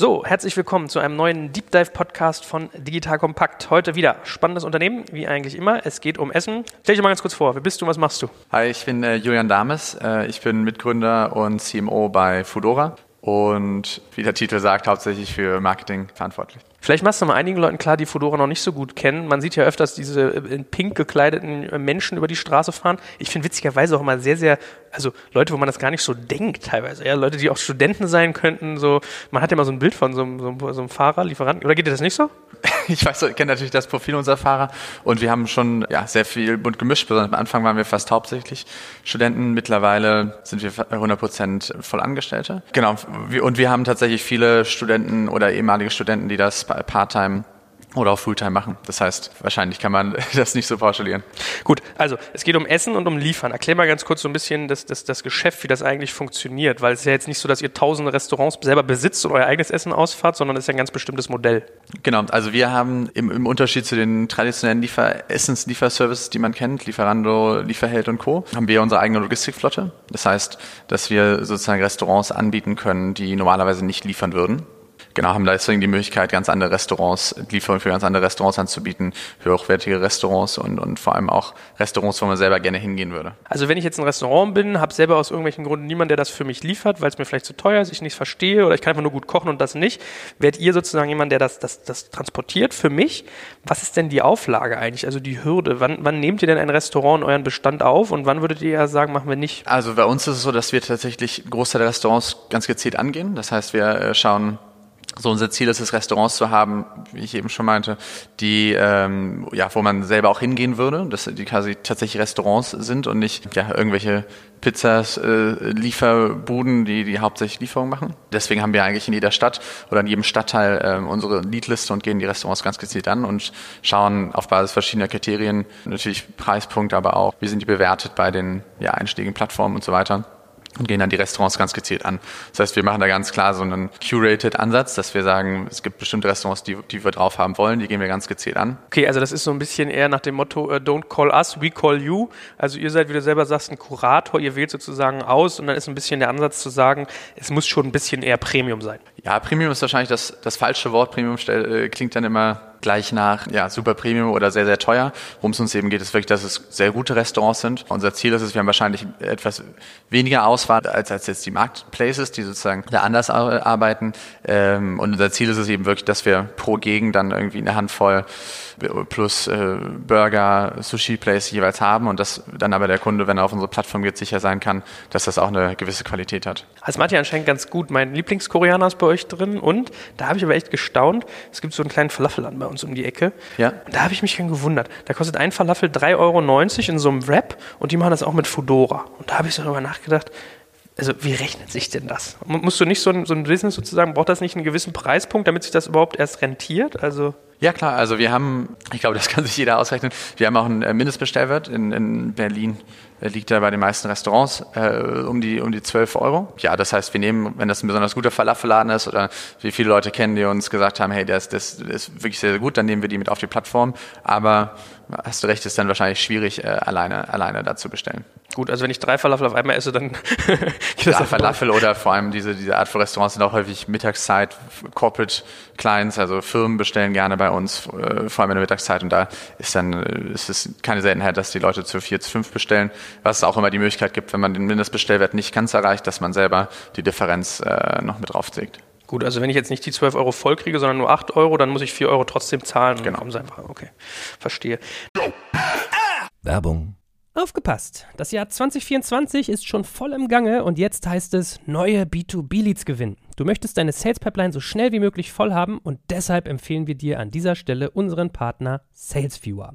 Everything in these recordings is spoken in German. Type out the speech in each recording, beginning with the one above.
So, herzlich willkommen zu einem neuen Deep Dive Podcast von Digital Kompakt. Heute wieder spannendes Unternehmen, wie eigentlich immer. Es geht um Essen. Stell dich mal ganz kurz vor. Wer bist du? Was machst du? Hi, ich bin äh, Julian Dames. Äh, ich bin Mitgründer und CMO bei Foodora und wie der Titel sagt, hauptsächlich für Marketing verantwortlich. Vielleicht machst du mal einigen Leuten klar, die Fedora noch nicht so gut kennen. Man sieht ja öfters diese in pink gekleideten Menschen über die Straße fahren. Ich finde witzigerweise auch immer sehr, sehr, also Leute, wo man das gar nicht so denkt teilweise. Ja, Leute, die auch Studenten sein könnten. So, man hat ja mal so ein Bild von so einem, so einem, so einem Fahrer, Lieferanten. Oder geht dir das nicht so? Ich weiß, ich kenne natürlich das Profil unserer Fahrer und wir haben schon ja, sehr viel bunt gemischt. Besonders am Anfang waren wir fast hauptsächlich Studenten. Mittlerweile sind wir 100 Prozent Vollangestellte. Genau. Und wir haben tatsächlich viele Studenten oder ehemalige Studenten, die das Part-Time oder auch Fulltime machen. Das heißt, wahrscheinlich kann man das nicht so pauschalieren. Gut, also es geht um Essen und um Liefern. Erklär mal ganz kurz so ein bisschen das, das, das Geschäft, wie das eigentlich funktioniert, weil es ist ja jetzt nicht so, dass ihr tausende Restaurants selber besitzt und euer eigenes Essen ausfahrt, sondern es ist ja ein ganz bestimmtes Modell. Genau, also wir haben im, im Unterschied zu den traditionellen Liefer Essenslieferservices, die man kennt, Lieferando, Lieferheld und Co., haben wir unsere eigene Logistikflotte. Das heißt, dass wir sozusagen Restaurants anbieten können, die normalerweise nicht liefern würden genau, haben deswegen die Möglichkeit, ganz andere Restaurants, Lieferung für ganz andere Restaurants anzubieten, hochwertige Restaurants und, und vor allem auch Restaurants, wo man selber gerne hingehen würde. Also wenn ich jetzt ein Restaurant bin, habe selber aus irgendwelchen Gründen niemanden, der das für mich liefert, weil es mir vielleicht zu teuer ist, ich nichts verstehe oder ich kann einfach nur gut kochen und das nicht, werdet ihr sozusagen jemand, der das, das, das transportiert für mich? Was ist denn die Auflage eigentlich, also die Hürde? Wann, wann nehmt ihr denn ein Restaurant in euren Bestand auf und wann würdet ihr ja sagen, machen wir nicht? Also bei uns ist es so, dass wir tatsächlich Großteil der Restaurants ganz gezielt angehen. Das heißt, wir äh, schauen, so unser Ziel ist es, Restaurants zu haben, wie ich eben schon meinte, die ähm, ja, wo man selber auch hingehen würde, dass die quasi tatsächlich Restaurants sind und nicht ja irgendwelche Pizzas, äh, Lieferbuden, die die hauptsächlich Lieferungen machen. Deswegen haben wir eigentlich in jeder Stadt oder in jedem Stadtteil äh, unsere Leadliste und gehen die Restaurants ganz gezielt an und schauen auf Basis verschiedener Kriterien, natürlich Preispunkt, aber auch, wie sind die bewertet bei den ja, einschlägigen Plattformen und so weiter und gehen dann die Restaurants ganz gezielt an. Das heißt, wir machen da ganz klar so einen curated Ansatz, dass wir sagen, es gibt bestimmte Restaurants, die, die wir drauf haben wollen, die gehen wir ganz gezielt an. Okay, also das ist so ein bisschen eher nach dem Motto, uh, don't call us, we call you. Also ihr seid, wie du selber sagst, ein Kurator, ihr wählt sozusagen aus und dann ist ein bisschen der Ansatz zu sagen, es muss schon ein bisschen eher Premium sein. Ja, Premium ist wahrscheinlich das, das falsche Wort. Premium äh, klingt dann immer gleich nach ja, super Premium oder sehr, sehr teuer. Worum es uns eben geht, ist wirklich, dass es sehr gute Restaurants sind. Unser Ziel ist es, wir haben wahrscheinlich etwas weniger Auswahl als, als jetzt die Marketplaces, die sozusagen da anders arbeiten. Ähm, und unser Ziel ist es eben wirklich, dass wir pro Gegend dann irgendwie eine Handvoll plus äh, Burger, Sushi-Place jeweils haben und dass dann aber der Kunde, wenn er auf unsere Plattform geht, sicher sein kann, dass das auch eine gewisse Qualität hat. Also ja anscheinend ganz gut. Mein Lieblingskoreaner ist bei euch drin und da habe ich aber echt gestaunt. Es gibt so einen kleinen Falafeland bei uns um die Ecke. Ja. Und da habe ich mich dann gewundert. Da kostet ein Falafel 3,90 Euro in so einem Wrap und die machen das auch mit Fudora. Und da habe ich so darüber nachgedacht, also wie rechnet sich denn das? Musst du nicht so ein, so ein Business sozusagen, braucht das nicht einen gewissen Preispunkt, damit sich das überhaupt erst rentiert? Also ja klar, also wir haben, ich glaube, das kann sich jeder ausrechnen, wir haben auch einen äh, Mindestbestellwert in, in Berlin liegt er bei den meisten Restaurants äh, um die um die 12 Euro. Ja, das heißt, wir nehmen, wenn das ein besonders guter Falafelladen ist oder wie viele Leute kennen, die uns gesagt haben, hey, ist, das ist wirklich sehr, sehr gut, dann nehmen wir die mit auf die Plattform. Aber hast du recht, ist dann wahrscheinlich schwierig, äh, alleine alleine da zu bestellen. Gut, also wenn ich drei Falafel auf einmal esse, dann geht das ja, Falafel oder vor allem diese, diese Art von Restaurants sind auch häufig Mittagszeit, Corporate Clients, also Firmen bestellen gerne bei uns, äh, vor allem in der Mittagszeit und da ist dann, äh, ist es keine Seltenheit, dass die Leute zu vier, zu fünf bestellen, was es auch immer die Möglichkeit gibt, wenn man den Mindestbestellwert nicht ganz erreicht, dass man selber die Differenz äh, noch mit drauflegt. Gut, also wenn ich jetzt nicht die 12 Euro voll kriege, sondern nur 8 Euro, dann muss ich 4 Euro trotzdem zahlen. Genau. Einfach, okay, verstehe. Werbung Aufgepasst! Das Jahr 2024 ist schon voll im Gange und jetzt heißt es neue B2B-Leads gewinnen. Du möchtest deine Sales Pipeline so schnell wie möglich voll haben und deshalb empfehlen wir dir an dieser Stelle unseren Partner SalesViewer.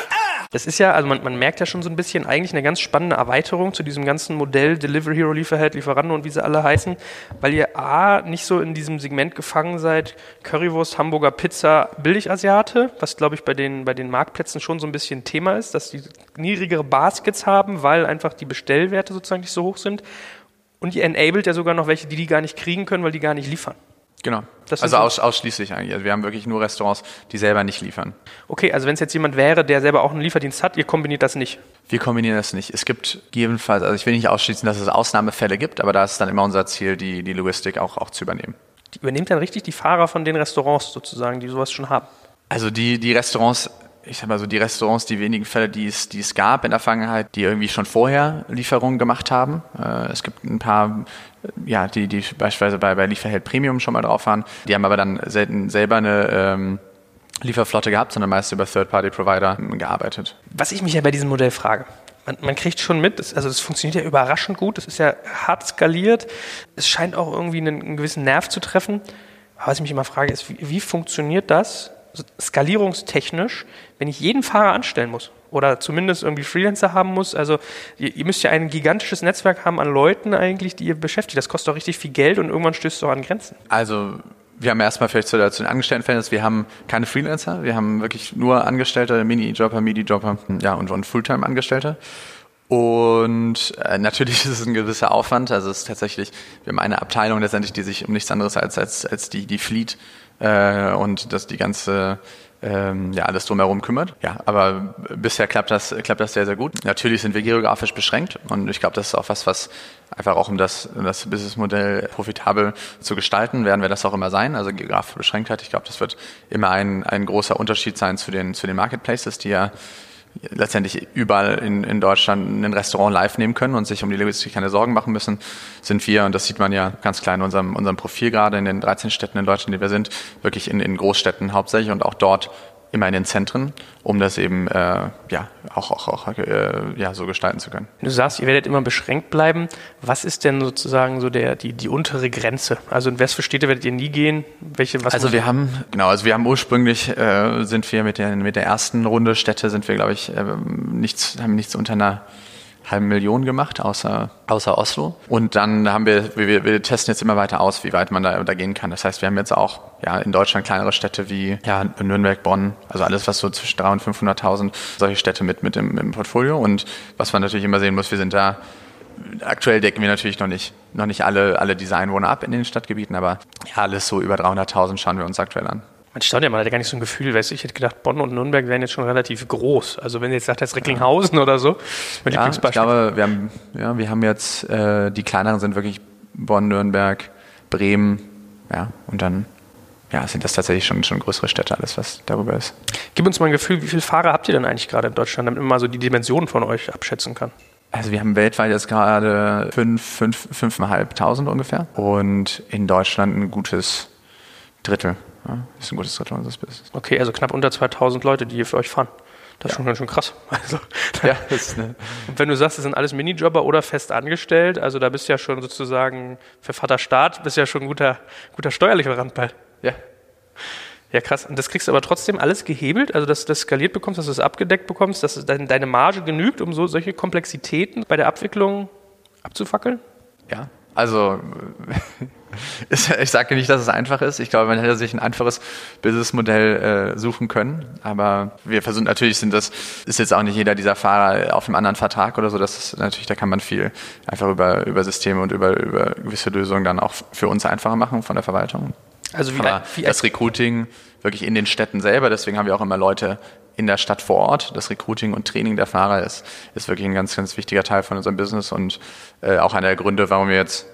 Das ist ja, also man, man merkt ja schon so ein bisschen eigentlich eine ganz spannende Erweiterung zu diesem ganzen Modell Delivery Hero, Lieferheld, Lieferando und wie sie alle heißen, weil ihr A, nicht so in diesem Segment gefangen seid, Currywurst, Hamburger Pizza, Billigasiate, was glaube ich bei den, bei den Marktplätzen schon so ein bisschen Thema ist, dass die niedrigere Baskets haben, weil einfach die Bestellwerte sozusagen nicht so hoch sind. Und ihr enabled ja sogar noch welche, die die gar nicht kriegen können, weil die gar nicht liefern. Genau. also so aus, ausschließlich eigentlich. Also wir haben wirklich nur Restaurants, die selber nicht liefern. Okay, also wenn es jetzt jemand wäre, der selber auch einen Lieferdienst hat, ihr kombiniert das nicht? Wir kombinieren das nicht. Es gibt jedenfalls, also ich will nicht ausschließen, dass es Ausnahmefälle gibt, aber da ist dann immer unser Ziel, die, die Logistik auch, auch zu übernehmen. Die übernimmt dann richtig die Fahrer von den Restaurants sozusagen, die sowas schon haben? Also die, die Restaurants ich sag mal so, die Restaurants, die wenigen Fälle, die es, die es gab in der Vergangenheit, die irgendwie schon vorher Lieferungen gemacht haben. Äh, es gibt ein paar, ja, die, die beispielsweise bei, bei Lieferheld Premium schon mal drauf waren. Die haben aber dann selten selber eine ähm, Lieferflotte gehabt, sondern meist über Third-Party-Provider gearbeitet. Was ich mich ja bei diesem Modell frage, man, man kriegt schon mit, das, also es funktioniert ja überraschend gut, es ist ja hart skaliert, es scheint auch irgendwie einen, einen gewissen Nerv zu treffen. Aber was ich mich immer frage, ist, wie, wie funktioniert das skalierungstechnisch, wenn ich jeden Fahrer anstellen muss oder zumindest irgendwie Freelancer haben muss. Also ihr, ihr, müsst ja ein gigantisches Netzwerk haben an Leuten eigentlich, die ihr beschäftigt. Das kostet auch richtig viel Geld und irgendwann stößt es auch an Grenzen. Also wir haben erstmal vielleicht zu, zu den Angestelltenverhältnissen, wir haben keine Freelancer, wir haben wirklich nur Angestellte, Mini-Jobber, Midi-Jobber ja, und, und Fulltime-Angestellte. Und äh, natürlich ist es ein gewisser Aufwand. Also es ist tatsächlich, wir haben eine Abteilung letztendlich, die sich um nichts anderes als, als, als die, die Fleet äh, und das die ganze ähm, ja, alles drumherum kümmert. Ja, aber bisher klappt das, klappt das sehr, sehr gut. Natürlich sind wir geografisch beschränkt und ich glaube, das ist auch was, was einfach auch um das, das Businessmodell profitabel zu gestalten, werden wir das auch immer sein. Also geografische Beschränktheit, ich glaube, das wird immer ein, ein großer Unterschied sein zu den, zu den Marketplaces, die ja letztendlich überall in, in Deutschland ein Restaurant live nehmen können und sich um die Logistik keine Sorgen machen müssen, sind wir, und das sieht man ja ganz klar in unserem, unserem Profil gerade in den 13 Städten in Deutschland, die wir sind, wirklich in, in Großstädten hauptsächlich und auch dort immer in den Zentren, um das eben äh, ja auch, auch, auch äh, ja, so gestalten zu können. Du sagst, ihr werdet immer beschränkt bleiben. Was ist denn sozusagen so der, die, die untere Grenze? Also in was für Städte werdet ihr nie gehen? Welche, was also wir haben, genau, also wir haben ursprünglich, äh, sind wir mit der, mit der ersten Runde Städte, sind wir, glaube ich, äh, nichts, haben nichts unter einer halben Million gemacht, außer, außer Oslo. Und dann haben wir, wir, wir testen jetzt immer weiter aus, wie weit man da, da gehen kann. Das heißt, wir haben jetzt auch ja, in Deutschland kleinere Städte wie ja, Nürnberg, Bonn, also alles, was so zwischen 300.000 und 500.000, solche Städte mit, mit im, im Portfolio. Und was man natürlich immer sehen muss, wir sind da aktuell decken wir natürlich noch nicht, noch nicht alle, alle diese Einwohner ab in den Stadtgebieten, aber ja, alles so über 300.000 schauen wir uns aktuell an. Man staunt ja, man hat ja gar nicht so ein Gefühl, weißt du, ich hätte gedacht, Bonn und Nürnberg wären jetzt schon relativ groß. Also wenn ihr jetzt sagt, das Recklinghausen oder so, mein ja, Ich glaube, wir haben, ja, wir haben jetzt, äh, die kleineren sind wirklich Bonn, Nürnberg, Bremen, ja, und dann ja, sind das tatsächlich schon, schon größere Städte, alles, was darüber ist. Gib uns mal ein Gefühl, wie viele Fahrer habt ihr denn eigentlich gerade in Deutschland, damit man mal so die Dimensionen von euch abschätzen kann? Also wir haben weltweit jetzt gerade fünf, fünf, fünfeinhalbtausend ungefähr und in Deutschland ein gutes Drittel. Ja, ist ein gutes Drittel unseres Business. Okay, also knapp unter 2000 Leute, die hier für euch fahren. Das ist schon ganz schön krass. Also, ja, und wenn du sagst, das sind alles Minijobber oder fest angestellt, also da bist du ja schon sozusagen für Vater Staat, bist ja schon ein guter, guter steuerlicher Randball. Ja. Ja, krass. Und das kriegst du aber trotzdem alles gehebelt, also dass du das skaliert bekommst, dass du es das abgedeckt bekommst, dass deine Marge genügt, um so solche Komplexitäten bei der Abwicklung abzufackeln? Ja, also ich sage nicht, dass es einfach ist. Ich glaube, man hätte sich ein einfaches Businessmodell äh, suchen können. Aber wir versuchen natürlich, sind das ist jetzt auch nicht jeder dieser Fahrer auf einem anderen Vertrag oder so. Das ist natürlich, da kann man viel einfach über über Systeme und über über gewisse Lösungen dann auch für uns einfacher machen von der Verwaltung. Also wie, Aber wie das Recruiting wirklich in den Städten selber. Deswegen haben wir auch immer Leute in der Stadt vor Ort. Das Recruiting und Training der Fahrer ist, ist wirklich ein ganz, ganz wichtiger Teil von unserem Business und äh, auch einer der Gründe, warum wir jetzt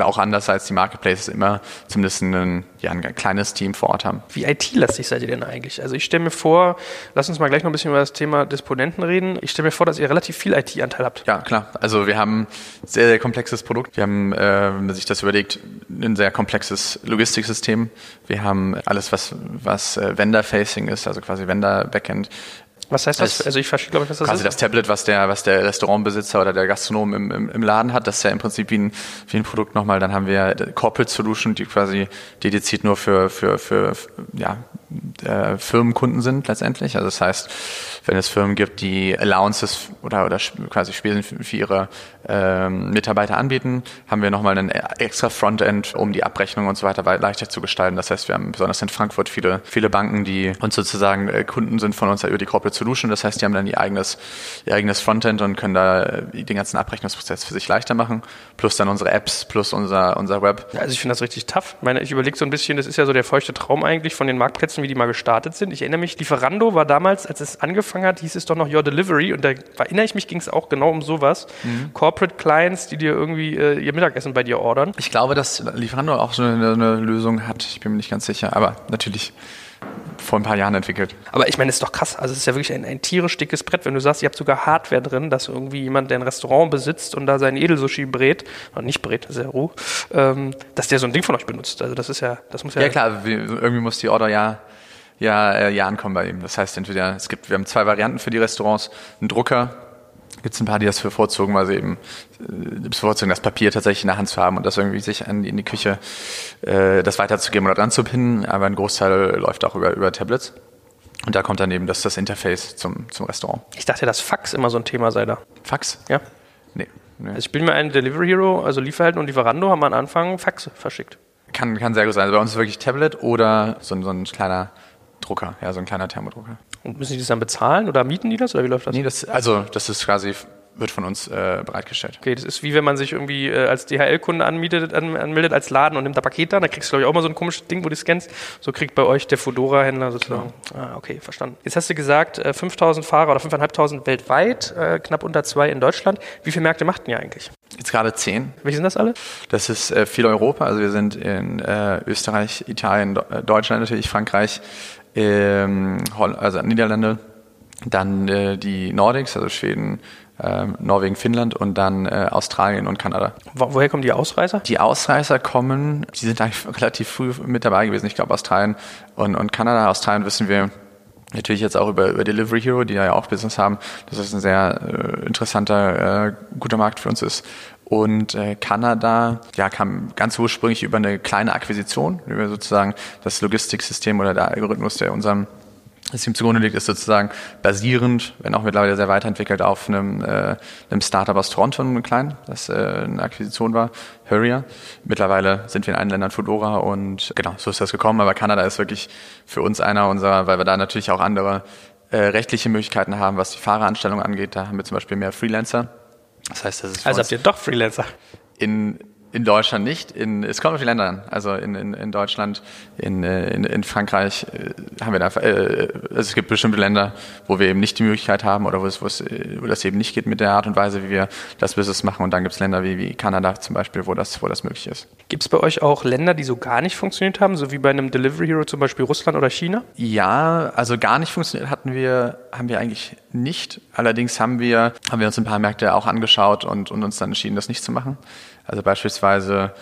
auch anders als die Marketplaces immer zumindest ein, ja, ein kleines Team vor Ort haben. Wie IT-lastig seid ihr denn eigentlich? Also ich stelle mir vor, lass uns mal gleich noch ein bisschen über das Thema Disponenten reden. Ich stelle mir vor, dass ihr relativ viel IT-Anteil habt. Ja, klar. Also wir haben ein sehr, sehr komplexes Produkt. Wir haben, äh, wenn man sich das überlegt, ein sehr komplexes Logistiksystem. Wir haben alles, was, was äh, Vendor-Facing ist, also quasi Vendor-Backend. Was heißt das? Also ich verstehe, glaube ich, was das quasi ist. Quasi das Tablet, was der, was der Restaurantbesitzer oder der Gastronom im, im, im Laden hat, das ist ja im Prinzip wie ein, wie ein Produkt nochmal. Dann haben wir Corporate Solution, die quasi dediziert nur für, für, für, ja, äh, Firmenkunden sind letztendlich. Also das heißt, wenn es Firmen gibt, die Allowances oder, oder quasi Spesen für ihre ähm, Mitarbeiter anbieten, haben wir nochmal ein extra Frontend, um die Abrechnung und so weiter leichter zu gestalten. Das heißt, wir haben besonders in Frankfurt viele, viele Banken, die uns sozusagen äh, Kunden sind von uns über die Corporate Solution. Das heißt, die haben dann ihr eigenes, ihr eigenes Frontend und können da äh, den ganzen Abrechnungsprozess für sich leichter machen. Plus dann unsere Apps, plus unser, unser Web. Also ich finde das richtig tough. Ich meine, ich überlege so ein bisschen, das ist ja so der feuchte Traum eigentlich von den Marktplätzen, wie die mal gestartet sind. Ich erinnere mich, Lieferando war damals, als es angefangen hat, hieß es doch noch Your Delivery und da erinnere ich mich, ging es auch genau um sowas. Mhm. Corporate Clients, die dir irgendwie äh, ihr Mittagessen bei dir ordern. Ich glaube, dass Lieferando auch so eine, eine Lösung hat. Ich bin mir nicht ganz sicher, aber natürlich vor ein paar Jahren entwickelt. Aber ich meine, es ist doch krass. Also es ist ja wirklich ein, ein, tierisch dickes Brett, wenn du sagst, ihr habt sogar Hardware drin, dass irgendwie jemand, der ein Restaurant besitzt und da sein Edelsushi brät, oder nicht brät, das ist ja roh, ähm, dass der so ein Ding von euch benutzt. Also das ist ja, das muss ja. Ja klar, irgendwie muss die Order ja ja, äh, ja ankommen bei ihm. Das heißt entweder, es gibt, wir haben zwei Varianten für die Restaurants, einen Drucker, gibt es ein paar, die das bevorzugen, weil sie eben äh, bevorzugen, das Papier tatsächlich in der Hand zu haben und das irgendwie sich an, in die Küche äh, das weiterzugeben oder dran zu pinnen. Aber ein Großteil läuft auch über, über Tablets. Und da kommt dann eben das, das Interface zum, zum Restaurant. Ich dachte, dass Fax immer so ein Thema sei da. Fax? Ja. Nee. nee. Also ich bin mir ein Delivery Hero, also Lieferhelden und Lieferando haben am Anfang Fax verschickt. Kann, kann sehr gut sein. Also bei uns ist wirklich Tablet oder so, so ein kleiner Drucker, ja, so ein kleiner Thermodrucker. Und müssen die das dann bezahlen oder mieten die das oder wie läuft das? Nee, das, also das ist quasi wird von uns äh, bereitgestellt. Okay, das ist wie wenn man sich irgendwie äh, als DHL-Kunde anmietet, an, anmeldet als Laden und nimmt da Paket da, dann kriegst du glaube ich auch mal so ein komisches Ding, wo du scannst. So kriegt bei euch der Fedora-Händler sozusagen. Genau. Ah, okay, verstanden. Jetzt hast du gesagt, äh, 5000 Fahrer oder 5.500 weltweit, äh, knapp unter zwei in Deutschland. Wie viele Märkte macht ihr eigentlich? Jetzt gerade zehn. Welche sind das alle? Das ist äh, viel Europa, also wir sind in äh, Österreich, Italien, äh, Deutschland natürlich, Frankreich, ähm, also Niederlande, dann äh, die Nordics, also Schweden, äh, Norwegen, Finnland und dann äh, Australien und Kanada. Wo, woher kommen die Ausreißer? Die Ausreißer kommen, die sind eigentlich relativ früh mit dabei gewesen. Ich glaube Australien und, und Kanada. Australien wissen wir natürlich jetzt auch über, über Delivery Hero, die ja auch Business haben, dass das ein sehr äh, interessanter, äh, guter Markt für uns ist. Und äh, Kanada ja, kam ganz ursprünglich über eine kleine Akquisition, über sozusagen das Logistiksystem oder der Algorithmus, der unserem ihm zugrunde liegt, ist sozusagen basierend, wenn auch mittlerweile sehr weiterentwickelt, auf einem, äh, einem Startup aus Toronto, einem kleinen, das äh, eine Akquisition war, Hurrier. Mittlerweile sind wir in allen Ländern Foodora und genau, so ist das gekommen. Aber Kanada ist wirklich für uns einer unserer, weil wir da natürlich auch andere äh, rechtliche Möglichkeiten haben, was die Fahreranstellung angeht. Da haben wir zum Beispiel mehr Freelancer. Das heißt, das ist also habt ihr doch Freelancer? In in Deutschland nicht. In, es kommt auf die Länder an. Also in, in, in Deutschland, in, in, in Frankreich äh, haben wir da äh, also es gibt bestimmte Länder, wo wir eben nicht die Möglichkeit haben oder wo es, wo es wo das eben nicht geht mit der Art und Weise, wie wir das Business machen. Und dann gibt es Länder wie, wie Kanada zum Beispiel, wo das, wo das möglich ist. Gibt es bei euch auch Länder, die so gar nicht funktioniert haben, so wie bei einem Delivery Hero zum Beispiel Russland oder China? Ja, also gar nicht funktioniert hatten wir, haben wir eigentlich nicht. Allerdings haben wir, haben wir uns ein paar Märkte auch angeschaut und, und uns dann entschieden, das nicht zu machen. Also beispielsweise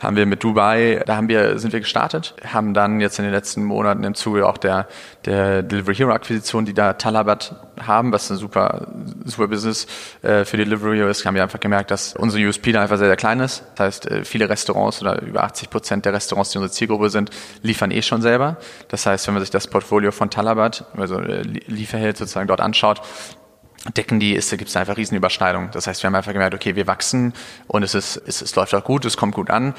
haben wir mit Dubai, da haben wir, sind wir gestartet, haben dann jetzt in den letzten Monaten im Zuge auch der, der Delivery Hero Akquisition, die da Talabat haben, was ein super, super Business äh, für Delivery Hero ist, haben wir einfach gemerkt, dass unsere USP da einfach sehr, sehr klein ist. Das heißt, äh, viele Restaurants oder über 80 Prozent der Restaurants, die unsere Zielgruppe sind, liefern eh schon selber. Das heißt, wenn man sich das Portfolio von Talabat, also äh, Lieferheld sozusagen dort anschaut, decken die, ist, da gibt es einfach Riesenüberschneidungen. Das heißt, wir haben einfach gemerkt, okay, wir wachsen und es, ist, es, es läuft auch gut, es kommt gut an.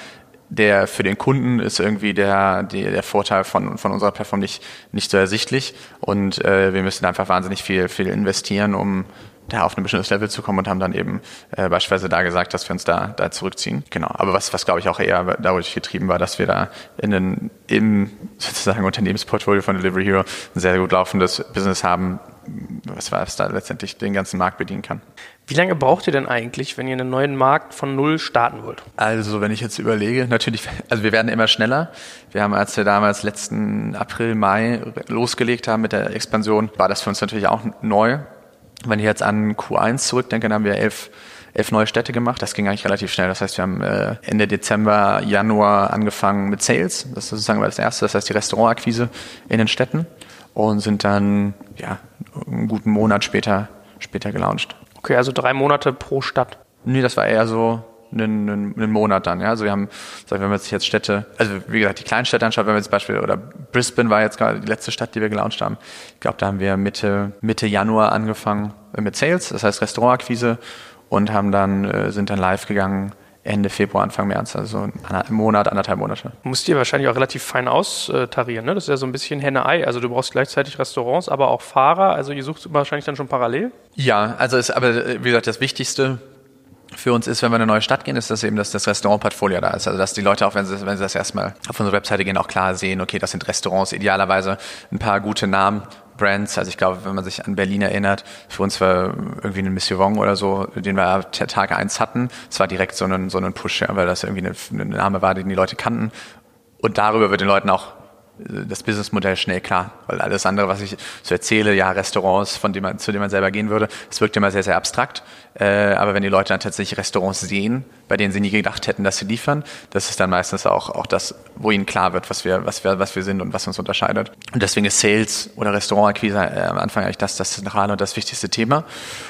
Der für den Kunden ist irgendwie der, der, der Vorteil von, von unserer Plattform nicht, nicht so ersichtlich und äh, wir müssen einfach wahnsinnig viel, viel investieren, um da auf ein bestimmtes Level zu kommen und haben dann eben äh, beispielsweise da gesagt, dass wir uns da, da zurückziehen. Genau. Aber was, was glaube ich auch eher dadurch getrieben war, dass wir da in den, im sozusagen Unternehmensportfolio von Delivery Hero ein sehr gut laufendes Business haben, was, was da letztendlich den ganzen Markt bedienen kann. Wie lange braucht ihr denn eigentlich, wenn ihr einen neuen Markt von null starten wollt? Also, wenn ich jetzt überlege, natürlich, also wir werden immer schneller. Wir haben, als wir damals letzten April, Mai losgelegt haben mit der Expansion, war das für uns natürlich auch neu. Wenn ich jetzt an Q1 zurückdenke, dann haben wir elf, elf neue Städte gemacht. Das ging eigentlich relativ schnell. Das heißt, wir haben äh, Ende Dezember, Januar angefangen mit Sales. Das ist sozusagen das erste, das heißt die Restaurantakquise in den Städten und sind dann ja einen guten Monat später später gelauncht. Okay, also drei Monate pro Stadt. Nee, das war eher so einen, einen, einen Monat dann. Ja? Also wir haben, wenn man sich jetzt Städte, also wie gesagt, die Kleinstädte anschaut, wenn wir jetzt Beispiel, oder Brisbane war jetzt gerade die letzte Stadt, die wir gelauncht haben. Ich glaube, da haben wir Mitte, Mitte Januar angefangen mit Sales, das heißt Restaurantakquise und haben dann, äh, sind dann live gegangen Ende Februar, Anfang März, also ein Monat, anderthalb Monate. Musst ihr wahrscheinlich auch relativ fein austarieren, ne? Das ist ja so ein bisschen Henne-Ei. Also du brauchst gleichzeitig Restaurants, aber auch Fahrer. Also ihr sucht wahrscheinlich dann schon parallel? Ja, also ist aber, wie gesagt, das Wichtigste für uns ist, wenn wir in eine neue Stadt gehen, ist das eben, dass das Restaurantportfolio da ist. Also dass die Leute auch, wenn sie, wenn sie das erstmal auf unsere Webseite gehen, auch klar sehen, okay, das sind Restaurants, idealerweise ein paar gute Namen Brands. Also ich glaube, wenn man sich an Berlin erinnert, für uns war irgendwie ein Monsieur Wong oder so, den wir Tag eins hatten. Es war direkt so ein, so ein Push, ja, weil das irgendwie eine Name war, den die Leute kannten. Und darüber wird den Leuten auch das Businessmodell schnell klar, weil alles andere, was ich so erzähle, ja, Restaurants, von dem man, zu denen man selber gehen würde, es wirkt immer sehr, sehr abstrakt. Äh, aber wenn die Leute dann tatsächlich Restaurants sehen, bei denen sie nie gedacht hätten, dass sie liefern, das ist dann meistens auch, auch das, wo ihnen klar wird, was wir, was wir, was wir sind und was uns unterscheidet. Und deswegen ist Sales oder Restaurantakquise äh, am Anfang eigentlich das, das zentrale und das wichtigste Thema.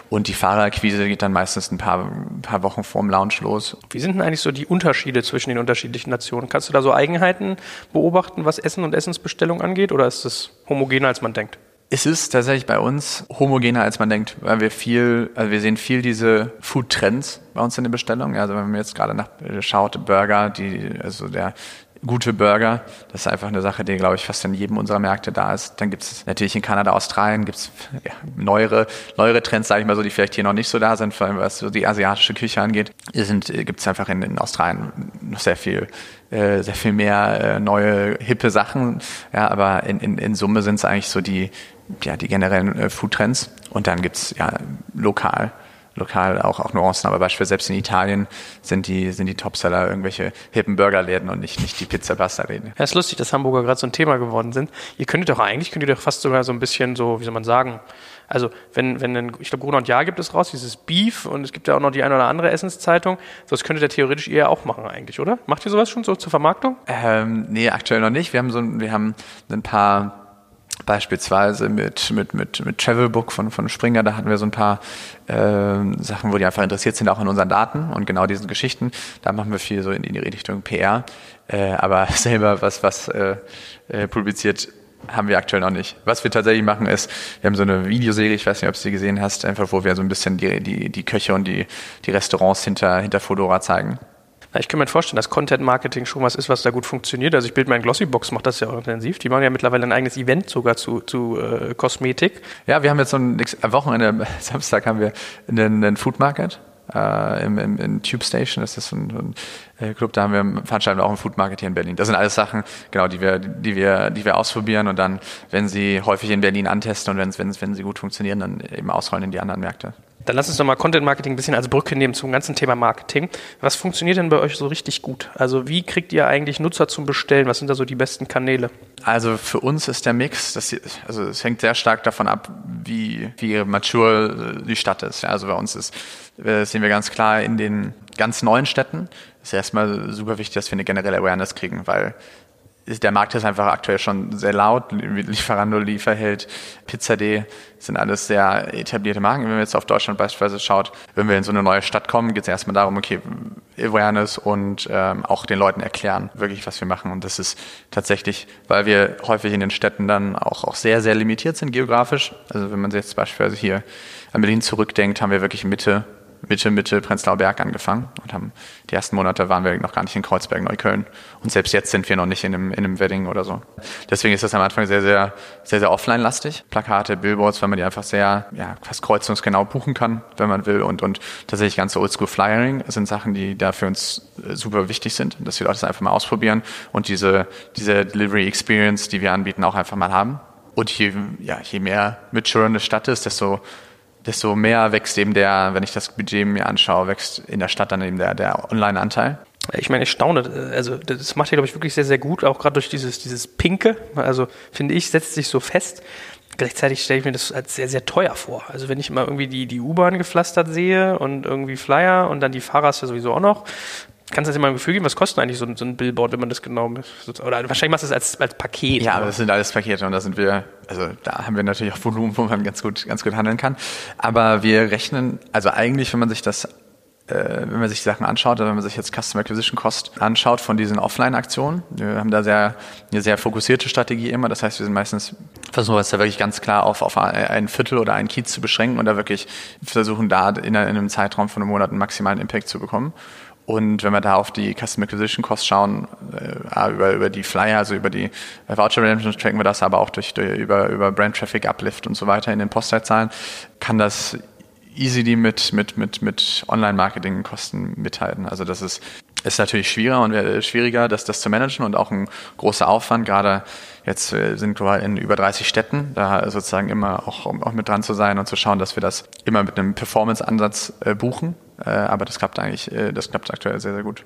Und die Fahrerakquise geht dann meistens ein paar, ein paar Wochen vorm Launch los. Wie sind denn eigentlich so die Unterschiede zwischen den unterschiedlichen Nationen? Kannst du da so Eigenheiten beobachten, was Essen und Essensbestellung angeht, oder ist es homogener, als man denkt? Es ist tatsächlich bei uns homogener, als man denkt, weil wir viel, also wir sehen viel diese Food-Trends bei uns in der Bestellung. Also wenn man jetzt gerade nach schaut, Burger, die, also der gute Burger, das ist einfach eine Sache, die, glaube ich, fast in jedem unserer Märkte da ist. Dann gibt es natürlich in Kanada, Australien, gibt es ja, neuere, neuere Trends, sage ich mal so, die vielleicht hier noch nicht so da sind, vor allem was so die asiatische Küche angeht. Gibt es einfach in, in Australien noch sehr viel äh, sehr viel mehr äh, neue, hippe Sachen. Ja, aber in, in, in Summe sind es eigentlich so die, ja, die generellen äh, Foodtrends. Und dann gibt's ja lokal lokal auch, auch Nuancen, aber beispielsweise selbst in Italien sind die, sind die Topseller irgendwelche hippen Burgerläden und nicht, nicht die Pizza-Pasta-Läden. Ja, ist lustig, dass Hamburger gerade so ein Thema geworden sind. Ihr könntet doch eigentlich, könntet ihr doch fast sogar so ein bisschen so, wie soll man sagen, also wenn, wenn ein, ich glaube, Gruner und Jahr gibt es raus, dieses Beef und es gibt ja auch noch die eine oder andere Essenszeitung. Das könntet ihr theoretisch eher auch machen eigentlich, oder? Macht ihr sowas schon so zur Vermarktung? Ähm, nee, aktuell noch nicht. Wir haben so wir haben ein paar Beispielsweise mit, mit, mit, mit Travelbook von, von Springer, da hatten wir so ein paar äh, Sachen, wo die einfach interessiert sind, auch in unseren Daten und genau diesen Geschichten. Da machen wir viel so in, in die Richtung PR. Äh, aber selber was, was äh, äh, publiziert haben wir aktuell noch nicht. Was wir tatsächlich machen ist, wir haben so eine Videoserie, ich weiß nicht, ob du sie gesehen hast, einfach wo wir so ein bisschen die, die, die Köche und die, die Restaurants hinter, hinter Fodora zeigen. Ich kann mir vorstellen, dass Content Marketing schon was ist, was da gut funktioniert. Also ich bilde mein Glossybox, macht das ja auch intensiv. Die machen ja mittlerweile ein eigenes Event sogar zu, zu äh, Kosmetik. Ja, wir haben jetzt so ein am Wochenende, Samstag haben wir einen, einen Food Market. Äh, im, im, in Tube Station, das ist ein, ein äh, Club, da haben wir veranstalten wir auch ein Food Market hier in Berlin. Das sind alles Sachen, genau, die wir, die wir, die wir ausprobieren und dann, wenn sie häufig in Berlin antesten und wenn, wenn, wenn sie gut funktionieren, dann eben ausrollen in die anderen Märkte. Dann lass uns doch mal Content Marketing ein bisschen als Brücke nehmen zum ganzen Thema Marketing. Was funktioniert denn bei euch so richtig gut? Also wie kriegt ihr eigentlich Nutzer zum Bestellen? Was sind da so die besten Kanäle? Also für uns ist der Mix, das, also es hängt sehr stark davon ab, wie, wie mature die Stadt ist. Ja, also bei uns ist, das sehen wir ganz klar in den ganz neuen Städten, ist erstmal super wichtig, dass wir eine generelle Awareness kriegen, weil der Markt ist einfach aktuell schon sehr laut. Lieferando, Lieferheld, Pizzad sind alles sehr etablierte Marken. Wenn man jetzt auf Deutschland beispielsweise schaut, wenn wir in so eine neue Stadt kommen, geht es erstmal darum, okay, Awareness und ähm, auch den Leuten erklären, wirklich, was wir machen. Und das ist tatsächlich, weil wir häufig in den Städten dann auch, auch sehr, sehr limitiert sind geografisch. Also wenn man sich jetzt beispielsweise hier an Berlin zurückdenkt, haben wir wirklich Mitte Mitte, Mitte Prenzlauer Berg angefangen und haben die ersten Monate waren wir noch gar nicht in Kreuzberg, Neukölln. Und selbst jetzt sind wir noch nicht in einem, in einem Wedding oder so. Deswegen ist das am Anfang sehr, sehr, sehr, sehr offline-lastig. Plakate, Billboards, weil man die einfach sehr, ja, fast kreuzungsgenau buchen kann, wenn man will. Und, und tatsächlich ganze Oldschool Flyering sind Sachen, die da für uns äh, super wichtig sind, dass Leute das einfach mal ausprobieren und diese, diese Delivery Experience, die wir anbieten, auch einfach mal haben. Und je, ja, je mehr eine Stadt ist, desto, desto mehr wächst eben der, wenn ich das Budget mir anschaue, wächst in der Stadt dann eben der, der Online-Anteil. Ich meine, ich staune. Also, das macht ihr, glaube ich, wirklich sehr, sehr gut, auch gerade durch dieses, dieses Pinke. Also, finde ich, setzt sich so fest. Gleichzeitig stelle ich mir das als sehr, sehr teuer vor. Also, wenn ich immer irgendwie die, die U-Bahn gepflastert sehe und irgendwie Flyer und dann die Fahrer ist ja sowieso auch noch, Kannst du dir mal ein Gefühl geben, was kostet eigentlich so ein, so ein Billboard, wenn man das genau oder wahrscheinlich machst du es als, als Paket. Ja, aber das sind alles Pakete und da sind wir, also da haben wir natürlich auch Volumen, wo man ganz gut, ganz gut handeln kann. Aber wir rechnen, also eigentlich, wenn man sich das wenn man sich die Sachen anschaut, wenn man sich jetzt Customer Acquisition Cost anschaut von diesen Offline-Aktionen, wir haben da sehr, eine sehr fokussierte Strategie immer. Das heißt, wir sind meistens versuchen wir es da wirklich ganz klar auf, auf ein Viertel oder ein Kiez zu beschränken und da wirklich versuchen, da in einem Zeitraum von einem Monat einen maximalen Impact zu bekommen. Und wenn wir da auf die Customer Acquisition Cost schauen, äh, über, über die Flyer, also über die Voucher Redemptions tracken wir das, aber auch durch, durch über, über Brand Traffic Uplift und so weiter in den Postleitzahlen, kann das easily mit, mit, mit, mit Online-Marketing-Kosten mithalten. Also das ist, ist natürlich schwieriger und schwieriger, das, das zu managen und auch ein großer Aufwand. Gerade jetzt äh, sind wir in über 30 Städten, da sozusagen immer auch, auch mit dran zu sein und zu schauen, dass wir das immer mit einem Performance-Ansatz äh, buchen. Äh, aber das klappt eigentlich, äh, das klappt aktuell sehr, sehr gut.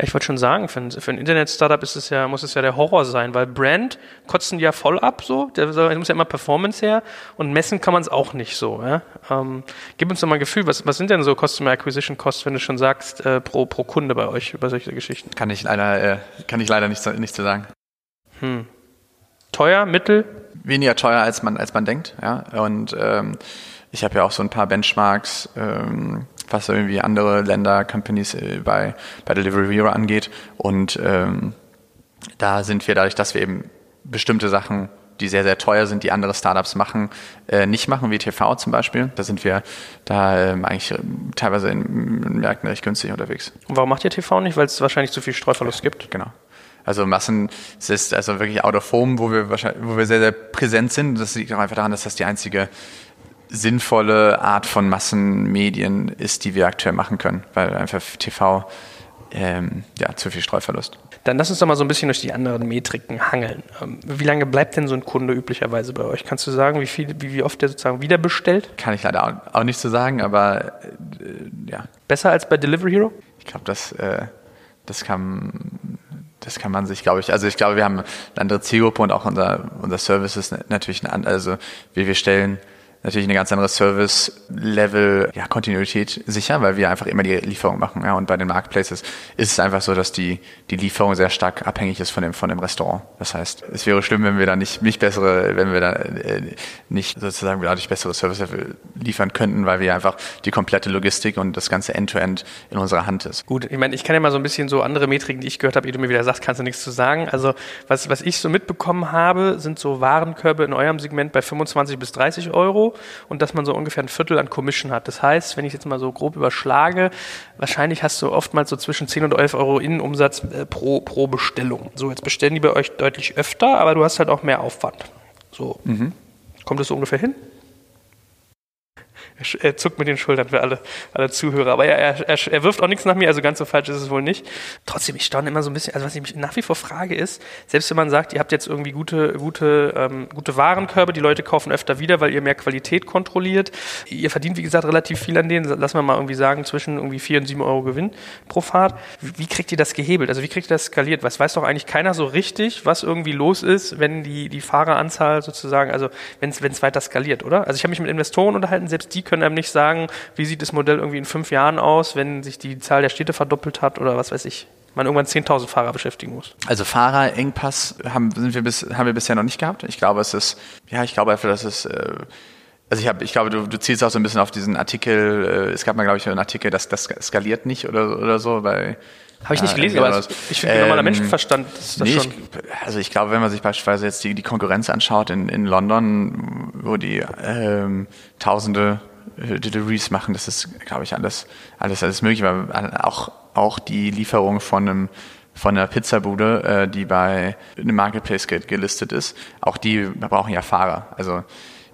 Ja, ich wollte schon sagen, für ein, für ein Internet-Startup ist es ja, muss es ja der Horror sein, weil Brand kotzen die ja voll ab, so. Der muss ja immer Performance her und messen kann man es auch nicht so. Ja? Ähm, gib uns doch mal ein Gefühl, was, was sind denn so Customer Acquisition Costs, wenn du schon sagst, äh, pro, pro Kunde bei euch über solche Geschichten? Kann ich leider, äh, kann ich leider nicht, nicht zu sagen. Hm. Teuer, mittel? Weniger teuer, als man, als man denkt, ja. Und ähm, ich habe ja auch so ein paar Benchmarks, ähm, was irgendwie andere Länder, Companies äh, bei, bei Delivery Hero angeht. Und ähm, da sind wir dadurch, dass wir eben bestimmte Sachen, die sehr, sehr teuer sind, die andere Startups machen, äh, nicht machen, wie TV zum Beispiel. Da sind wir da ähm, eigentlich ähm, teilweise in Märkten recht günstig unterwegs. Und warum macht ihr TV nicht? Weil es wahrscheinlich zu viel Streuverlust gibt? Genau. Also Massen, es ist also wirklich out of home, wo wir wahrscheinlich, wo wir sehr, sehr präsent sind. Das liegt auch einfach daran, dass das die einzige sinnvolle Art von Massenmedien ist, die wir aktuell machen können, weil einfach TV ähm, ja, zu viel Streuverlust. Dann lass uns doch mal so ein bisschen durch die anderen Metriken hangeln. Ähm, wie lange bleibt denn so ein Kunde üblicherweise bei euch? Kannst du sagen, wie, viel, wie, wie oft der sozusagen wieder bestellt? Kann ich leider auch, nicht so sagen, aber äh, ja. Besser als bei Delivery Hero? Ich glaube, das, äh, das kann das kann man sich, glaube ich, also ich glaube, wir haben eine andere Zielgruppe und auch unser, unser Service ist natürlich ein, also wie wir stellen natürlich eine ganz andere Service-Level, ja, sicher, weil wir einfach immer die Lieferung machen. Ja, und bei den Marketplaces ist es einfach so, dass die, die Lieferung sehr stark abhängig ist von dem, von dem Restaurant. Das heißt, es wäre schlimm, wenn wir da nicht, nicht bessere, wenn wir da äh, nicht sozusagen dadurch bessere Service-Level liefern könnten, weil wir einfach die komplette Logistik und das ganze End-to-End -End in unserer Hand ist. Gut, ich meine, ich kann ja mal so ein bisschen so andere Metriken, die ich gehört habe, wie du mir wieder sagst, kannst du nichts zu sagen. Also, was, was ich so mitbekommen habe, sind so Warenkörbe in eurem Segment bei 25 bis 30 Euro und dass man so ungefähr ein Viertel an Commission hat. Das heißt, wenn ich jetzt mal so grob überschlage, wahrscheinlich hast du oftmals so zwischen 10 und 11 Euro Innenumsatz äh, pro, pro Bestellung. So, jetzt bestellen die bei euch deutlich öfter, aber du hast halt auch mehr Aufwand. So. Mhm. Kommt das so ungefähr hin? Er zuckt mit den Schultern für alle, alle Zuhörer. Aber er, er, er wirft auch nichts nach mir, also ganz so falsch ist es wohl nicht. Trotzdem, ich staune immer so ein bisschen, also was ich mich nach wie vor frage ist, selbst wenn man sagt, ihr habt jetzt irgendwie gute, gute, ähm, gute Warenkörbe, die Leute kaufen öfter wieder, weil ihr mehr Qualität kontrolliert. Ihr verdient, wie gesagt, relativ viel an denen, lassen wir mal irgendwie sagen, zwischen irgendwie 4 und 7 Euro Gewinn pro Fahrt. Wie, wie kriegt ihr das gehebelt? Also wie kriegt ihr das skaliert? Was weiß doch eigentlich keiner so richtig, was irgendwie los ist, wenn die, die Fahreranzahl sozusagen, also wenn es weiter skaliert, oder? Also ich habe mich mit Investoren unterhalten, selbst die können einem nicht sagen, wie sieht das Modell irgendwie in fünf Jahren aus, wenn sich die Zahl der Städte verdoppelt hat oder was weiß ich man irgendwann 10.000 Fahrer beschäftigen muss. Also Fahrerengpass haben, sind wir bis, haben wir bisher noch nicht gehabt. Ich glaube, es ist, ja, ich glaube einfach, dass es, äh, also ich, hab, ich glaube, du, du zielst auch so ein bisschen auf diesen Artikel, äh, es gab mal, glaube ich, einen Artikel, dass das skaliert nicht oder, oder so, weil habe ich nicht gelesen, aber es, ich finde, ähm, normaler Menschenverstand ist das nee, schon. Ich, also ich glaube, wenn man sich beispielsweise jetzt die, die Konkurrenz anschaut in, in London, wo die ähm, Tausende äh, Deliveries machen, das ist, glaube ich, alles, alles, alles möglich. Weil auch, auch die Lieferung von einem von einer Pizzabude, äh, die bei einem Marketplace gelistet ist, auch die brauchen ja Fahrer. Also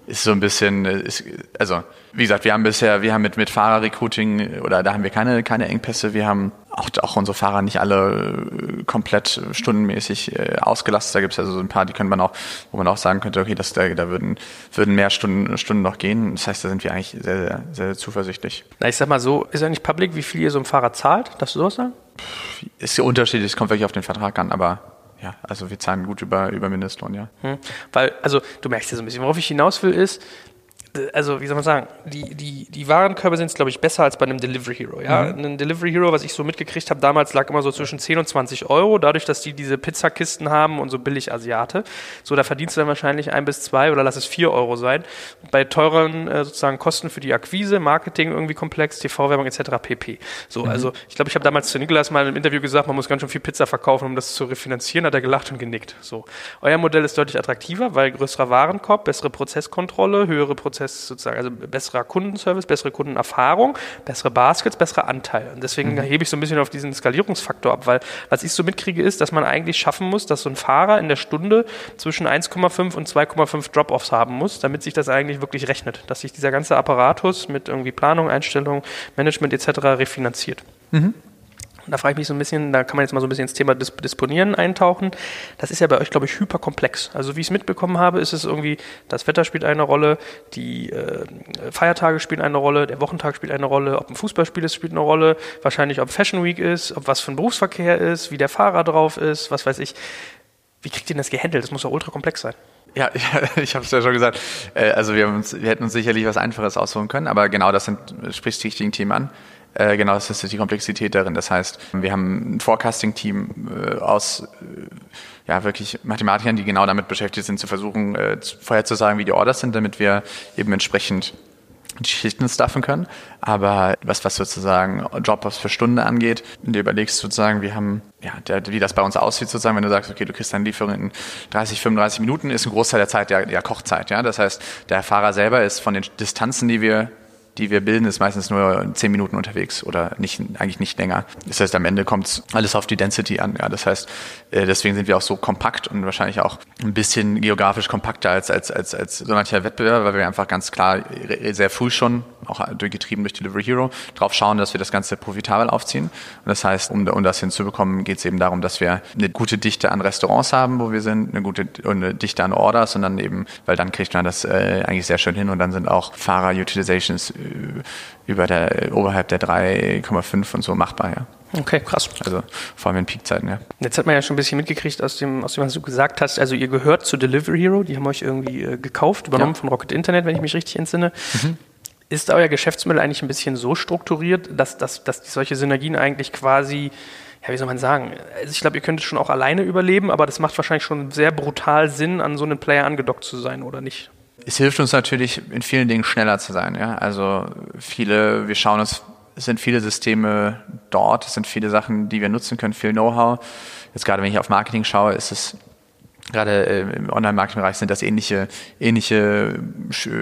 ist so ein bisschen, ist, also wie gesagt, wir haben bisher, wir haben mit, mit Fahrerrecruiting oder da haben wir keine, keine Engpässe. Wir haben auch, auch unsere Fahrer nicht alle äh, komplett stundenmäßig äh, ausgelastet. Da gibt es also so ein paar, die könnte man auch, wo man auch sagen könnte, okay, das, da, da würden, würden mehr Stunden, Stunden noch gehen. Das heißt, da sind wir eigentlich sehr, sehr, sehr zuversichtlich. Na, ich sag mal so, ist ja nicht public, wie viel ihr so ein Fahrer zahlt? Darfst du sowas sagen? Ist ja unterschiedlich, es kommt wirklich auf den Vertrag an, aber ja, also wir zahlen gut über, über Mindestlohn, ja. Hm. Weil, also du merkst ja so ein bisschen, worauf ich hinaus will, ist, also wie soll man sagen, die, die, die Warenkörbe sind, glaube ich, besser als bei einem Delivery Hero. Ja? Mhm. Ein Delivery Hero, was ich so mitgekriegt habe, damals lag immer so zwischen 10 und 20 Euro, dadurch, dass die diese Pizzakisten haben und so billig Asiate. So, da verdienst du dann wahrscheinlich ein bis zwei oder lass es vier Euro sein. Bei teuren äh, sozusagen Kosten für die Akquise, Marketing irgendwie komplex, TV-Werbung etc. pp. So, mhm. also ich glaube, ich habe damals zu Nikolas mal im Interview gesagt, man muss ganz schön viel Pizza verkaufen, um das zu refinanzieren, hat er gelacht und genickt. So, euer Modell ist deutlich attraktiver, weil größerer Warenkorb, bessere Prozesskontrolle, höhere Prozess sozusagen, also besserer Kundenservice, bessere Kundenerfahrung, bessere Baskets, bessere Anteile. Und deswegen mhm. hebe ich so ein bisschen auf diesen Skalierungsfaktor ab, weil was ich so mitkriege, ist, dass man eigentlich schaffen muss, dass so ein Fahrer in der Stunde zwischen 1,5 und 2,5 Drop-offs haben muss, damit sich das eigentlich wirklich rechnet, dass sich dieser ganze Apparatus mit irgendwie Planung, Einstellung, Management etc. refinanziert. Mhm. Da frage ich mich so ein bisschen, da kann man jetzt mal so ein bisschen ins Thema Dis Disponieren eintauchen. Das ist ja bei euch, glaube ich, hyperkomplex. Also wie ich es mitbekommen habe, ist es irgendwie, das Wetter spielt eine Rolle, die äh, Feiertage spielen eine Rolle, der Wochentag spielt eine Rolle, ob ein Fußballspiel ist, spielt eine Rolle, wahrscheinlich ob Fashion Week ist, ob was für ein Berufsverkehr ist, wie der Fahrer drauf ist, was weiß ich. Wie kriegt ihr das gehandelt? Das muss doch ultra komplex sein. Ja, ich habe es ja schon gesagt. Äh, also wir, uns, wir, hätten uns sicherlich was Einfaches ausholen können, aber genau das sind, sprichst die richtigen Themen an. Äh, genau, das ist die Komplexität darin. Das heißt, wir haben ein Forecasting-Team äh, aus äh, ja wirklich Mathematikern, die genau damit beschäftigt sind, zu versuchen, äh, vorherzusagen, wie die Orders sind, damit wir eben entsprechend die Schichten staffen können. Aber was, was sozusagen Jobs für Stunde angeht, wenn du überlegst sozusagen, wir haben, ja, der, wie das bei uns aussieht sozusagen, wenn du sagst, okay, du kriegst deine Lieferung in 30, 35 Minuten, ist ein Großteil der Zeit ja, ja Kochzeit, ja. Das heißt, der Fahrer selber ist von den Distanzen, die wir die wir bilden, ist meistens nur zehn Minuten unterwegs oder nicht, eigentlich nicht länger. Das heißt, am Ende kommt alles auf die Density an. Ja, das heißt, äh, deswegen sind wir auch so kompakt und wahrscheinlich auch ein bisschen geografisch kompakter als, als, als, als so mancher Wettbewerber, weil wir einfach ganz klar sehr früh schon, auch durchgetrieben durch Delivery Hero, drauf schauen, dass wir das Ganze profitabel aufziehen. Und das heißt, um, um das hinzubekommen, geht es eben darum, dass wir eine gute Dichte an Restaurants haben, wo wir sind, eine gute eine Dichte an Orders und dann eben, weil dann kriegt man das äh, eigentlich sehr schön hin und dann sind auch Fahrer-Utilizations über der, oberhalb der 3,5 und so machbar, ja. Okay, krass. Also vor allem in Peakzeiten, ja. Jetzt hat man ja schon ein bisschen mitgekriegt aus dem, aus dem, was du gesagt hast. Also ihr gehört zu Delivery Hero, die haben euch irgendwie äh, gekauft, übernommen ja. von Rocket Internet, wenn ich mich richtig entsinne. Mhm. Ist euer Geschäftsmodell eigentlich ein bisschen so strukturiert, dass, dass, dass solche Synergien eigentlich quasi ja, wie soll man sagen? Also ich glaube, ihr könntet schon auch alleine überleben, aber das macht wahrscheinlich schon sehr brutal Sinn, an so einen Player angedockt zu sein, oder nicht? Es hilft uns natürlich in vielen Dingen schneller zu sein. Ja? Also viele, wir schauen uns, es sind viele Systeme dort, es sind viele Sachen, die wir nutzen können, viel Know-how. Jetzt gerade wenn ich auf Marketing schaue, ist es gerade im Online-Marketing-Bereich sind das ähnliche, ähnliche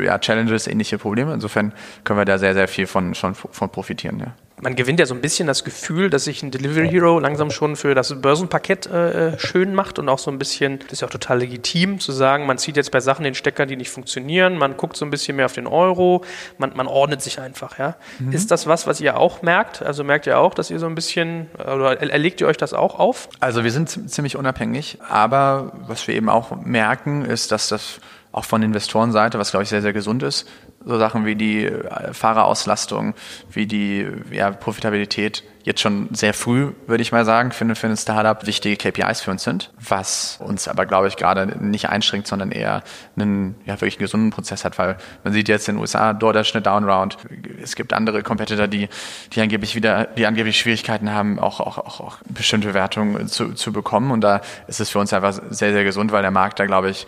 ja, Challenges, ähnliche Probleme. Insofern können wir da sehr, sehr viel von, schon von profitieren. Ja man gewinnt ja so ein bisschen das Gefühl, dass sich ein Delivery Hero langsam schon für das Börsenparkett äh, schön macht und auch so ein bisschen, das ist ja auch total legitim zu sagen, man zieht jetzt bei Sachen den Stecker, die nicht funktionieren, man guckt so ein bisschen mehr auf den Euro, man, man ordnet sich einfach, ja. Mhm. Ist das was, was ihr auch merkt? Also merkt ihr auch, dass ihr so ein bisschen, oder erlegt ihr euch das auch auf? Also wir sind ziemlich unabhängig, aber was wir eben auch merken, ist, dass das auch von Investorenseite, was glaube ich sehr, sehr gesund ist, so Sachen wie die äh, Fahrerauslastung, wie die ja, Profitabilität jetzt schon sehr früh, würde ich mal sagen, für, für ein Startup wichtige KPIs für uns sind, was uns aber, glaube ich, gerade nicht einschränkt, sondern eher einen ja, wirklich gesunden Prozess hat, weil man sieht jetzt in den USA DoorDash eine Downround. Es gibt andere Competitor, die, die angeblich wieder, die angeblich Schwierigkeiten haben, auch, auch, auch, auch bestimmte Wertungen zu, zu bekommen. Und da ist es für uns einfach sehr, sehr gesund, weil der Markt da, glaube ich,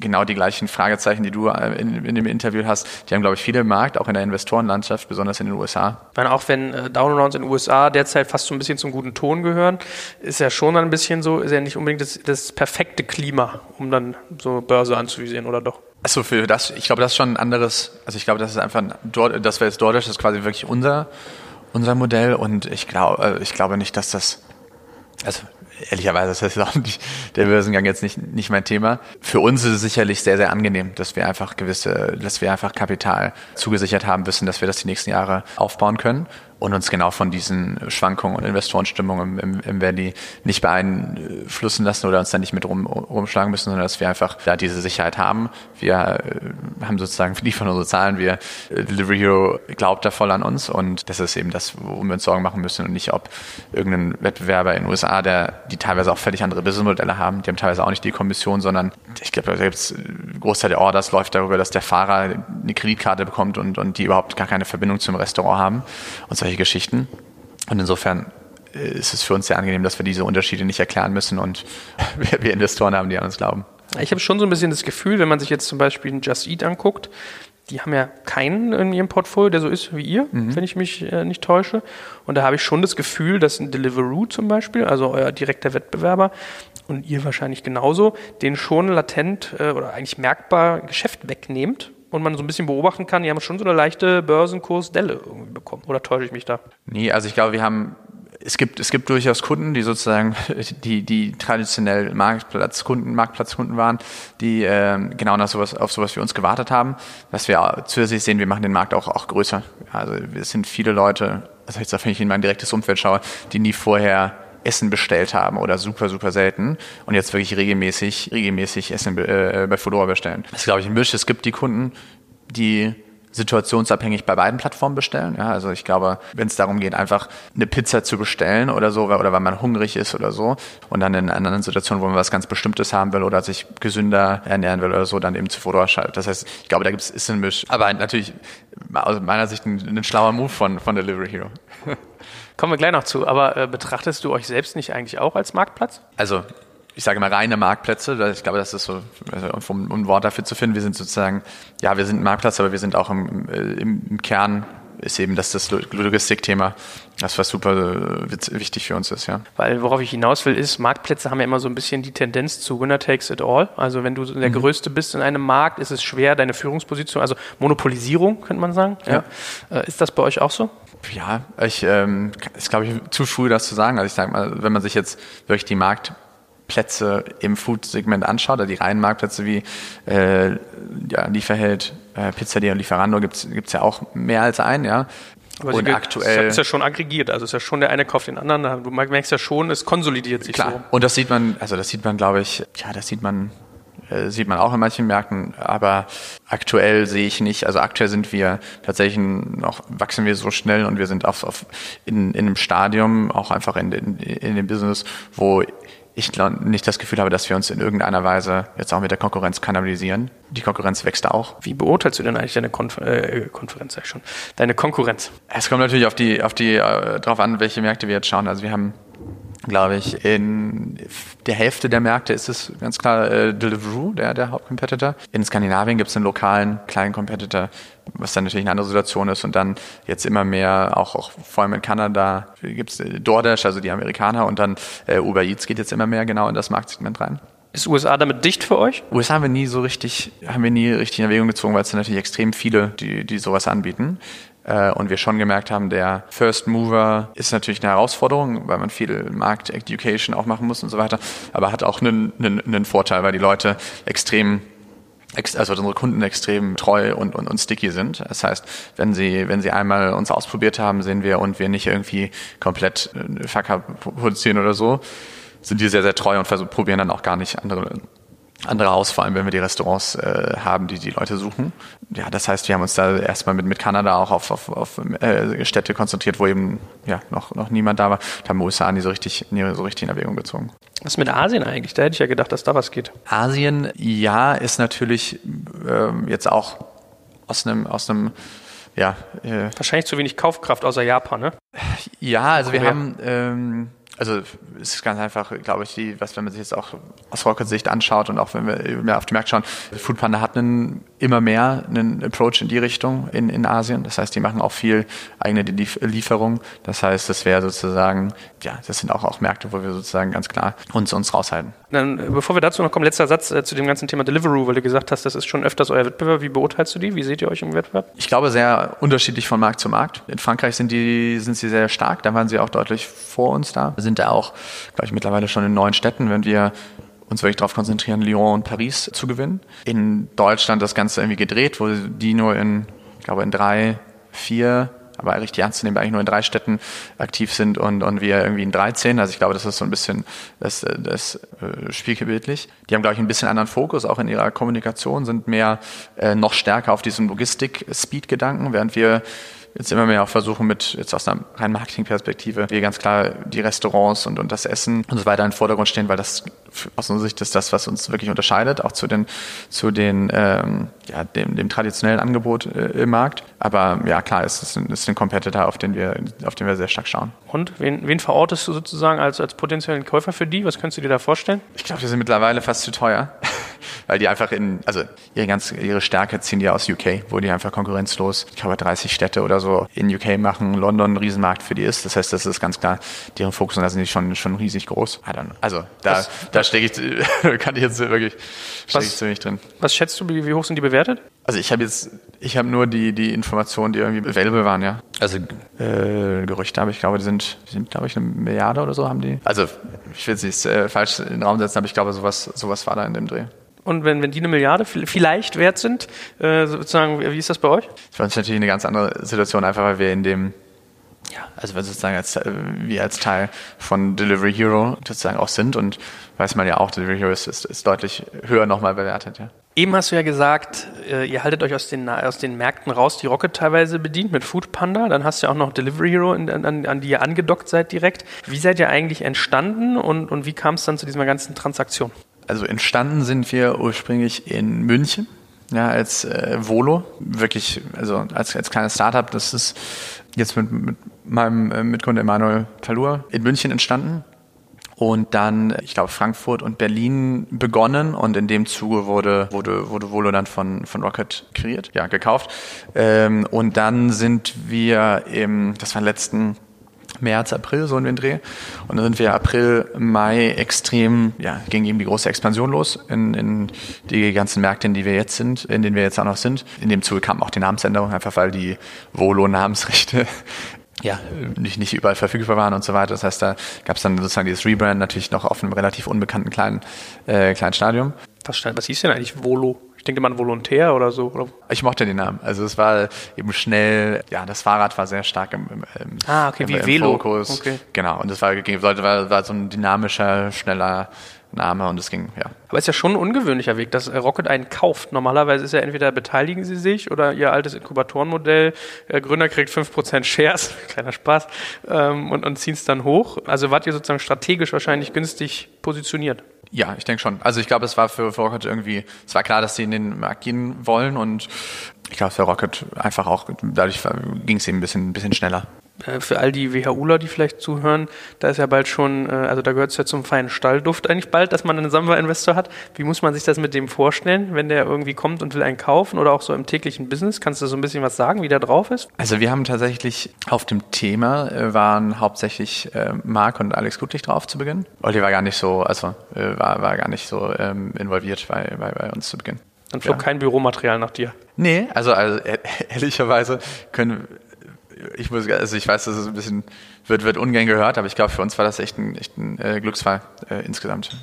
genau die gleichen Fragezeichen, die du äh, in, in dem Interview hast. Die haben, glaube ich, viele im Markt, auch in der Investorenlandschaft, besonders in den USA. Ich meine, auch wenn äh, Downrounds in den USA derzeit fast so ein bisschen zum guten Ton gehören, ist ja schon ein bisschen so, ist ja nicht unbedingt das, das perfekte Klima, um dann so Börse anzuvisieren, oder doch? Achso, für das, ich glaube, das ist schon ein anderes, also ich glaube, das ist einfach, das wäre jetzt DoorDash, das ist quasi wirklich unser, unser Modell und ich glaube, äh, ich glaube nicht, dass das, also ehrlicherweise ist das auch nicht, der Börsengang jetzt nicht, nicht mein Thema. Für uns ist es sicherlich sehr, sehr angenehm, dass wir einfach gewisse, dass wir einfach Kapital zugesichert haben, wissen, dass wir das die nächsten Jahre aufbauen können und uns genau von diesen Schwankungen und Investorenstimmungen im, im, im Valley nicht beeinflussen lassen oder uns da nicht mit rum, rumschlagen müssen, sondern dass wir einfach da diese Sicherheit haben. Wir äh, haben sozusagen liefern unsere Zahlen, wir äh, Delivery Hero glaubt da voll an uns und das ist eben das, worum wir uns Sorgen machen müssen und nicht, ob irgendein Wettbewerber in den USA, der die teilweise auch völlig andere Businessmodelle haben, die haben teilweise auch nicht die Kommission, sondern ich glaube, da Großteil der Orders läuft darüber, dass der Fahrer eine Kreditkarte bekommt und, und die überhaupt gar keine Verbindung zum Restaurant haben und solche Geschichten. Und insofern äh, ist es für uns sehr angenehm, dass wir diese Unterschiede nicht erklären müssen und wir, wir Investoren haben, die an uns glauben. Ich habe schon so ein bisschen das Gefühl, wenn man sich jetzt zum Beispiel einen Just Eat anguckt, die haben ja keinen in ihrem Portfolio, der so ist wie ihr, mhm. wenn ich mich äh, nicht täusche. Und da habe ich schon das Gefühl, dass ein Deliveroo zum Beispiel, also euer direkter Wettbewerber, und ihr wahrscheinlich genauso, den schon latent äh, oder eigentlich merkbar Geschäft wegnehmt und man so ein bisschen beobachten kann, die haben schon so eine leichte Börsenkursdelle irgendwie bekommen. Oder täusche ich mich da? Nee, also ich glaube, wir haben es gibt, es gibt durchaus Kunden, die sozusagen die, die traditionell Marktplatzkunden, Marktplatzkunden waren, die äh, genau nach sowas, auf sowas wie uns gewartet haben. Was wir zusätzlich sehen, wir machen den Markt auch, auch größer. Also es sind viele Leute, also jetzt, wenn ich in mein direktes Umfeld schaue, die nie vorher Essen bestellt haben oder super, super selten und jetzt wirklich regelmäßig, regelmäßig Essen äh, bei Fedora bestellen. Das ist, glaube ich, ein Misch. Es gibt die Kunden, die situationsabhängig bei beiden Plattformen bestellen. Ja, also ich glaube, wenn es darum geht, einfach eine Pizza zu bestellen oder so, oder weil man hungrig ist oder so, und dann in anderen Situationen, wo man was ganz Bestimmtes haben will oder sich gesünder ernähren will oder so, dann eben zu Fedora schaltet. Das heißt, ich glaube, da gibt es ist ein Misch. Aber natürlich aus meiner Sicht ein, ein schlauer Move von, von Delivery Hero. Kommen wir gleich noch zu, aber äh, betrachtest du euch selbst nicht eigentlich auch als Marktplatz? Also ich sage mal reine Marktplätze. Ich glaube, das ist so, also, um ein Wort dafür zu finden, wir sind sozusagen, ja, wir sind ein Marktplatz, aber wir sind auch im, äh, im, im Kern ist eben das, das Logistikthema, das was super äh, wichtig für uns ist, ja. Weil worauf ich hinaus will, ist, Marktplätze haben ja immer so ein bisschen die Tendenz zu Winner takes it all. Also wenn du der mhm. Größte bist in einem Markt, ist es schwer, deine Führungsposition, also Monopolisierung, könnte man sagen. Ja. ja. Äh, ist das bei euch auch so? Ja, ich ähm, ist glaube ich zu früh, das zu sagen. Also ich sage mal, wenn man sich jetzt wirklich die Marktplätze im Food-Segment anschaut, oder die reinen Marktplätze wie äh, ja, Lieferheld, äh, Pizzeria und Lieferando gibt es ja auch mehr als einen, ja. Aber und aktuell ist ja schon aggregiert, also ist ja schon der eine kauft den anderen. Du merkst ja schon, es konsolidiert sich klar. so. Und das sieht man, also das sieht man, glaube ich, ja, das sieht man äh, sieht man auch in manchen Märkten, aber aktuell sehe ich nicht. Also aktuell sind wir tatsächlich noch, wachsen wir so schnell und wir sind auf, auf in, in einem Stadium, auch einfach in, in, in dem Business, wo ich nicht das Gefühl habe, dass wir uns in irgendeiner Weise jetzt auch mit der Konkurrenz kanalisieren. Die Konkurrenz wächst auch. Wie beurteilst du denn eigentlich deine Konfer äh, Konferenz, sag ich schon, deine Konkurrenz? Es kommt natürlich auf die, auf die, äh, drauf an, welche Märkte wir jetzt schauen. Also wir haben glaube ich, in der Hälfte der Märkte ist es ganz klar äh, Deliveroo, der, der Hauptcompetitor. In Skandinavien gibt es einen lokalen kleinen Competitor, was dann natürlich eine andere Situation ist. Und dann jetzt immer mehr, auch, auch vor allem in Kanada, gibt es äh, DoorDash, also die Amerikaner, und dann äh, Uber Eats geht jetzt immer mehr genau in das Marktsegment rein. Ist USA damit dicht für euch? USA haben wir nie so richtig, haben wir nie richtig in Erwägung gezogen, weil es natürlich extrem viele, die, die sowas anbieten. Äh, und wir schon gemerkt haben, der First Mover ist natürlich eine Herausforderung, weil man viel Markt-Education auch machen muss und so weiter, aber hat auch einen, einen, einen Vorteil, weil die Leute extrem also unsere Kunden extrem treu und, und, und sticky sind. Das heißt, wenn sie, wenn sie einmal uns ausprobiert haben, sehen wir und wir nicht irgendwie komplett äh, verkapp produzieren oder so, sind die sehr, sehr treu und versuchen, probieren dann auch gar nicht andere andere aus, vor allem wenn wir die Restaurants äh, haben, die die Leute suchen. Ja, das heißt, wir haben uns da erstmal mit, mit Kanada auch auf, auf, auf äh, Städte konzentriert, wo eben ja, noch, noch niemand da war. Da haben USA nie so richtig, nie so richtig in Erwägung gezogen. Was mit Asien eigentlich? Da hätte ich ja gedacht, dass da was geht. Asien, ja, ist natürlich ähm, jetzt auch aus einem, aus einem ja, äh, Wahrscheinlich zu wenig Kaufkraft außer Japan, ne? Ja, also wir haben ähm, also es ist ganz einfach, glaube ich, die, was wenn man sich jetzt auch aus Rockets Sicht anschaut und auch wenn wir mehr auf die Märkte schauen, Foodpanda hat einen, immer mehr einen Approach in die Richtung in, in Asien. Das heißt, die machen auch viel eigene Lieferung. Das heißt, das wäre sozusagen, ja, das sind auch, auch Märkte, wo wir sozusagen ganz klar uns, uns raushalten. Dann, äh, bevor wir dazu noch kommen, letzter Satz äh, zu dem ganzen Thema Deliveroo, weil du gesagt hast, das ist schon öfters euer Wettbewerb. Wie beurteilst du die? Wie seht ihr euch im Wettbewerb? Ich glaube, sehr unterschiedlich von Markt zu Markt. In Frankreich sind die, sind sie sehr stark. Da waren sie auch deutlich vor uns da. Wir sind da auch, glaube ich, mittlerweile schon in neun Städten, wenn wir uns wirklich darauf konzentrieren, Lyon und Paris zu gewinnen. In Deutschland das Ganze irgendwie gedreht, wo die nur in, ich glaube, in drei, vier aber richtig ernst zu nehmen, eigentlich nur in drei Städten aktiv sind und, und wir irgendwie in 13. Also ich glaube, das ist so ein bisschen das, das äh, spiegelbildlich. Die haben, glaube ich, ein bisschen anderen Fokus, auch in ihrer Kommunikation, sind mehr äh, noch stärker auf diesen Logistik-Speed-Gedanken, während wir jetzt immer mehr auch versuchen mit, jetzt aus einer rein Marketingperspektive, wir ganz klar die Restaurants und, und das Essen und so weiter in den Vordergrund stehen, weil das aus unserer Sicht ist das, was uns wirklich unterscheidet, auch zu den, zu den, ähm, ja, dem, dem traditionellen Angebot äh, im Markt. Aber ja, klar, es ist ein, ist ein Competitor, auf den wir, auf den wir sehr stark schauen. Und wen, wen verortest du sozusagen als, als potenziellen Käufer für die? Was könntest du dir da vorstellen? Ich glaube, wir sind mittlerweile fast zu teuer weil die einfach in, also ihre ganze, ihre Stärke ziehen die aus UK, wo die einfach konkurrenzlos, ich glaube 30 Städte oder so in UK machen, London ein Riesenmarkt für die ist. Das heißt, das ist ganz klar deren Fokus und da sind die schon, schon riesig groß. Also da, was, da stecke ich, kann ich jetzt wirklich, stecke ich ziemlich drin. Was schätzt du, wie hoch sind die bewertet? Also ich habe jetzt, ich habe nur die, die Informationen, die irgendwie available waren, ja. Also äh, Gerüchte habe ich, glaube, die sind, die sind, glaube ich, eine Milliarde oder so haben die. Also ich will es nicht äh, falsch in den Raum setzen, aber ich glaube, sowas, sowas war da in dem Dreh. Und wenn, wenn die eine Milliarde vielleicht wert sind, äh, sozusagen, wie ist das bei euch? Das war natürlich eine ganz andere Situation, einfach weil wir in dem, ja, also wir sozusagen als, äh, wir als Teil von Delivery Hero sozusagen auch sind und weiß man ja auch, Delivery Hero ist, ist, ist deutlich höher nochmal bewertet, ja. Eben hast du ja gesagt, äh, ihr haltet euch aus den, aus den Märkten raus, die Rocket teilweise bedient mit Food Panda. Dann hast du ja auch noch Delivery Hero, an, an, an die ihr angedockt seid direkt. Wie seid ihr eigentlich entstanden und, und wie kam es dann zu dieser ganzen Transaktion? Also entstanden sind wir ursprünglich in München, ja, als äh, Volo, wirklich, also als, als kleines Startup. Das ist jetzt mit, mit meinem äh, Mitgründer Emanuel Talur in München entstanden und dann, ich glaube, Frankfurt und Berlin begonnen und in dem Zuge wurde, wurde, wurde Volo dann von, von Rocket kreiert, ja, gekauft. Ähm, und dann sind wir im, das war letzten März, April, so in den Dreh. Und dann sind wir April, Mai extrem, ja, ging eben die große Expansion los in, in die ganzen Märkte, in die wir jetzt sind, in denen wir jetzt auch noch sind. In dem Zuge kam auch die Namensänderung, einfach weil die Volo-Namensrechte ja, nicht, nicht überall verfügbar waren und so weiter. Das heißt, da gab es dann sozusagen dieses Rebrand natürlich noch auf einem relativ unbekannten kleinen, äh, kleinen Stadium. Was, was hieß denn eigentlich Volo? Ich denke mal Volontär oder so. Oder? Ich mochte den Namen. Also es war eben schnell, ja, das Fahrrad war sehr stark im, im, ah, okay, im, wie im Velo. Fokus. Okay. Genau, und das war, war, war so ein dynamischer, schneller Name und es ging, ja. Aber es ist ja schon ein ungewöhnlicher Weg, dass Rocket einen kauft. Normalerweise ist ja entweder beteiligen sie sich oder ihr altes Inkubatorenmodell, äh, Gründer kriegt 5% Shares, kleiner Spaß, ähm, und, und ziehen es dann hoch. Also wart ihr sozusagen strategisch wahrscheinlich günstig positioniert. Ja, ich denke schon. Also ich glaube, es war für, Rocket irgendwie, es war klar, dass sie in den Markt gehen wollen und ich glaube, für Rocket einfach auch, dadurch ging es eben ein bisschen, ein bisschen schneller. Äh, für all die WHUler, die vielleicht zuhören, da ist ja bald schon, äh, also da gehört es ja zum feinen Stallduft eigentlich bald, dass man einen Samba-Investor hat. Wie muss man sich das mit dem vorstellen, wenn der irgendwie kommt und will einen kaufen oder auch so im täglichen Business? Kannst du so ein bisschen was sagen, wie der drauf ist? Also wir haben tatsächlich auf dem Thema äh, waren hauptsächlich Marc und Alex Gutlich drauf zu Beginn. Olli war gar nicht so, also war, war gar nicht so ähm, involviert bei, bei, bei uns zu Beginn. Dann flog ja. kein Büromaterial nach dir. Nee, also, also ehrlicherweise können ich muss, also ich weiß, dass es ein bisschen wird, wird ungern gehört, aber ich glaube, für uns war das echt ein, echt ein äh, Glücksfall äh, insgesamt.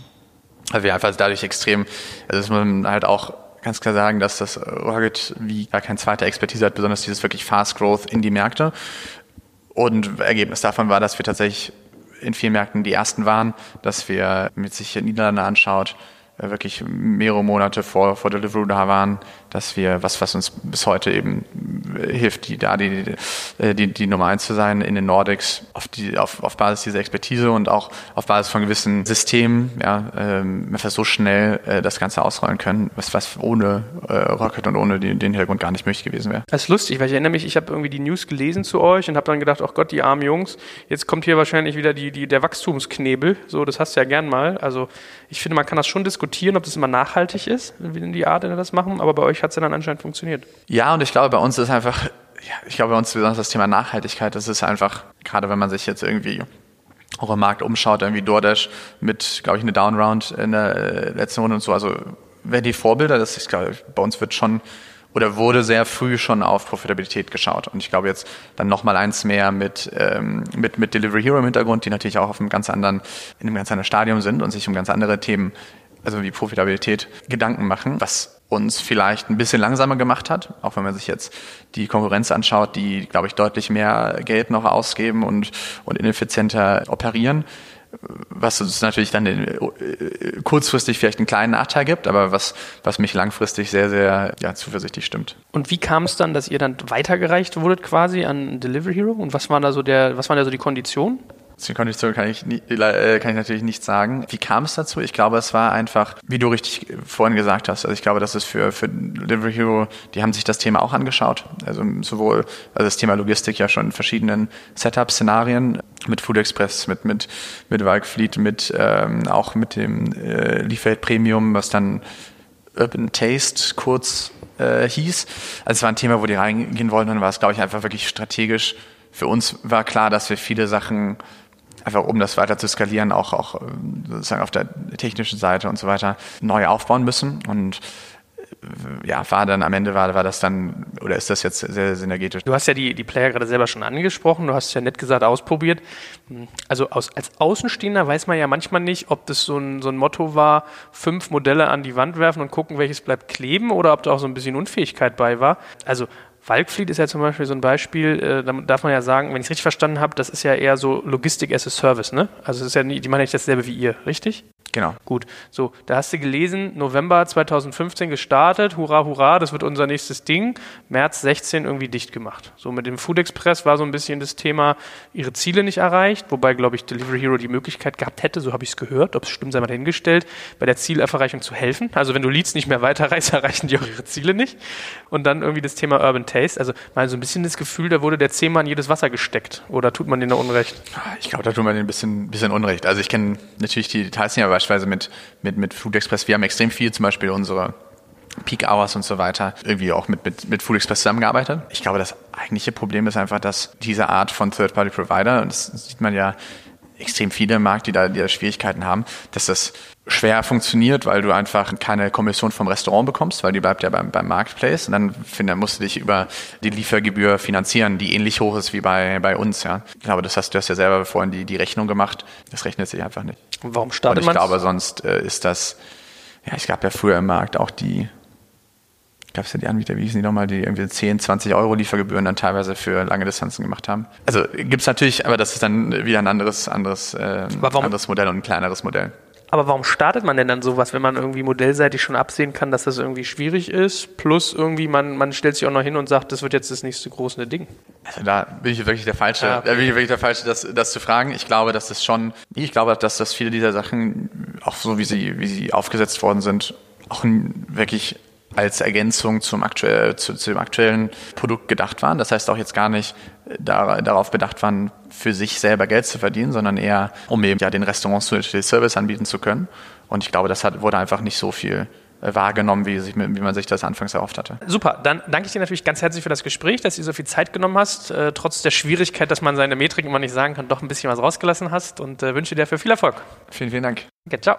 Also wir einfach dadurch extrem, also dass man halt auch ganz klar sagen, dass das Rocket wie gar kein zweiter Expertise hat, besonders dieses wirklich Fast Growth in die Märkte. Und Ergebnis davon war, dass wir tatsächlich in vielen Märkten die ersten waren, dass wir mit sich Niederlande anschaut, wirklich mehrere Monate vor, vor Deliveroo da waren, dass wir, was, was uns bis heute eben äh, hilft, die, da die, äh, die, die Nummer eins zu sein in den Nordics, auf, die, auf, auf Basis dieser Expertise und auch auf Basis von gewissen Systemen, ja, ähm, einfach so schnell äh, das Ganze ausrollen können, was, was ohne äh, Rocket und ohne die, den Hintergrund gar nicht möglich gewesen wäre. Das ist lustig, weil ich erinnere mich, ich habe irgendwie die News gelesen zu euch und habe dann gedacht, oh Gott, die armen Jungs, jetzt kommt hier wahrscheinlich wieder die, die, der Wachstumsknebel, so, das hast du ja gern mal, also ich finde, man kann das schon diskutieren, ob das immer nachhaltig ist, in die Art, in der das machen, aber bei euch hat es dann anscheinend funktioniert. Ja, und ich glaube, bei uns ist einfach, ja, ich glaube, bei uns besonders das Thema Nachhaltigkeit, das ist einfach, gerade wenn man sich jetzt irgendwie auch im Markt umschaut, irgendwie DoorDash mit, glaube ich, eine Downround in der äh, letzten Runde und so, also wer die Vorbilder, das ist, glaube ich, bei uns wird schon oder wurde sehr früh schon auf Profitabilität geschaut. Und ich glaube jetzt dann nochmal eins mehr mit, ähm, mit, mit Delivery Hero im Hintergrund, die natürlich auch auf einem ganz anderen, in einem ganz anderen Stadium sind und sich um ganz andere Themen, also wie Profitabilität, Gedanken machen, was uns vielleicht ein bisschen langsamer gemacht hat, auch wenn man sich jetzt die Konkurrenz anschaut, die, glaube ich, deutlich mehr Geld noch ausgeben und, und ineffizienter operieren, was uns natürlich dann äh, kurzfristig vielleicht einen kleinen Nachteil gibt, aber was, was mich langfristig sehr, sehr ja, zuversichtlich stimmt. Und wie kam es dann, dass ihr dann weitergereicht wurdet quasi an Delivery Hero? Und was waren da so der, was waren da so die Konditionen? Zu Kondition kann ich, äh, kann ich natürlich nicht sagen. Wie kam es dazu? Ich glaube, es war einfach, wie du richtig vorhin gesagt hast. Also ich glaube, das ist für, für Delivery Hero, die haben sich das Thema auch angeschaut. Also sowohl also das Thema Logistik ja schon in verschiedenen Setup-Szenarien mit Food Express, mit, mit, mit Walkfleet, mit, ähm, auch mit dem äh, Liefeld Premium, was dann Urban Taste kurz äh, hieß. Also es war ein Thema, wo die reingehen wollten, dann war es, glaube ich, einfach wirklich strategisch. Für uns war klar, dass wir viele Sachen einfach um das weiter zu skalieren, auch, auch äh, sozusagen auf der technischen Seite und so weiter neu aufbauen müssen. Und äh, ja, war dann am Ende war, war das dann oder ist das jetzt sehr synergetisch? Du hast ja die, die Player gerade selber schon angesprochen, du hast ja nett gesagt ausprobiert. Also aus, als Außenstehender weiß man ja manchmal nicht, ob das so ein, so ein Motto war, fünf Modelle an die Wand werfen und gucken, welches bleibt kleben oder ob da auch so ein bisschen Unfähigkeit bei war. Also Walkfleet ist ja zum Beispiel so ein Beispiel, äh, da darf man ja sagen, wenn ich es richtig verstanden habe, das ist ja eher so Logistik as a Service, ne? Also es ist ja nie, die machen nicht dasselbe wie ihr, richtig? Genau. Gut. So, da hast du gelesen, November 2015 gestartet, hurra, hurra, das wird unser nächstes Ding. März 16 irgendwie dicht gemacht. So, mit dem Food Express war so ein bisschen das Thema, ihre Ziele nicht erreicht, wobei, glaube ich, Delivery Hero die Möglichkeit gehabt hätte, so habe ich es gehört, ob es stimmt, sei mal dahingestellt, bei der Zielerreichung zu helfen. Also, wenn du Leads nicht mehr weiterreichst, erreichen die auch ihre Ziele nicht. Und dann irgendwie das Thema Urban Taste. Also, mal so ein bisschen das Gefühl, da wurde der Zehmer in jedes Wasser gesteckt. Oder tut man denen da Unrecht? Ich glaube, da tut man denen ein bisschen, bisschen Unrecht. Also, ich kenne natürlich die Details nicht, aber beispielsweise mit, mit, mit Food Express. Wir haben extrem viel, zum Beispiel unsere Peak Hours und so weiter, irgendwie auch mit, mit, mit Food Express zusammengearbeitet. Ich glaube, das eigentliche Problem ist einfach, dass diese Art von Third-Party-Provider, und das sieht man ja extrem viele im Markt, die da, die da Schwierigkeiten haben, dass das schwer funktioniert, weil du einfach keine Kommission vom Restaurant bekommst, weil die bleibt ja beim, beim Marketplace und dann, finde, musst du dich über die Liefergebühr finanzieren, die ähnlich hoch ist wie bei, bei uns. Ja. Ich glaube, das hast du hast ja selber vorhin die, die Rechnung gemacht. Das rechnet sich einfach nicht. Und warum startet man? Ich glaube, sonst äh, ist das, ja, es gab ja früher im Markt auch die, gab es ja die Anbieter, wie hießen die nochmal, die irgendwie 10, 20 Euro Liefergebühren dann teilweise für lange Distanzen gemacht haben. Also gibt es natürlich, aber das ist dann wieder ein anderes, anderes, äh, anderes Modell und ein kleineres Modell. Aber warum startet man denn dann sowas, wenn man irgendwie modellseitig schon absehen kann, dass das irgendwie schwierig ist? Plus irgendwie, man, man stellt sich auch noch hin und sagt, das wird jetzt das nächste große Ding. Also da bin ich wirklich der Falsche, ja, okay. da bin ich wirklich der Falsche, das, das zu fragen. Ich glaube, dass das schon, ich glaube, dass das viele dieser Sachen, auch so wie sie, wie sie aufgesetzt worden sind, auch wirklich als Ergänzung zum, aktuell, zu, zu dem aktuellen Produkt gedacht waren. Das heißt auch jetzt gar nicht da, darauf bedacht waren, für sich selber Geld zu verdienen, sondern eher, um eben ja den Restaurants den Service anbieten zu können. Und ich glaube, das hat, wurde einfach nicht so viel äh, wahrgenommen, wie, sich, wie man sich das anfangs erhofft hatte. Super, dann danke ich dir natürlich ganz herzlich für das Gespräch, dass du so viel Zeit genommen hast, äh, trotz der Schwierigkeit, dass man seine Metriken immer nicht sagen kann, doch ein bisschen was rausgelassen hast und äh, wünsche dir dafür viel Erfolg. Vielen, vielen Dank. Okay, ciao.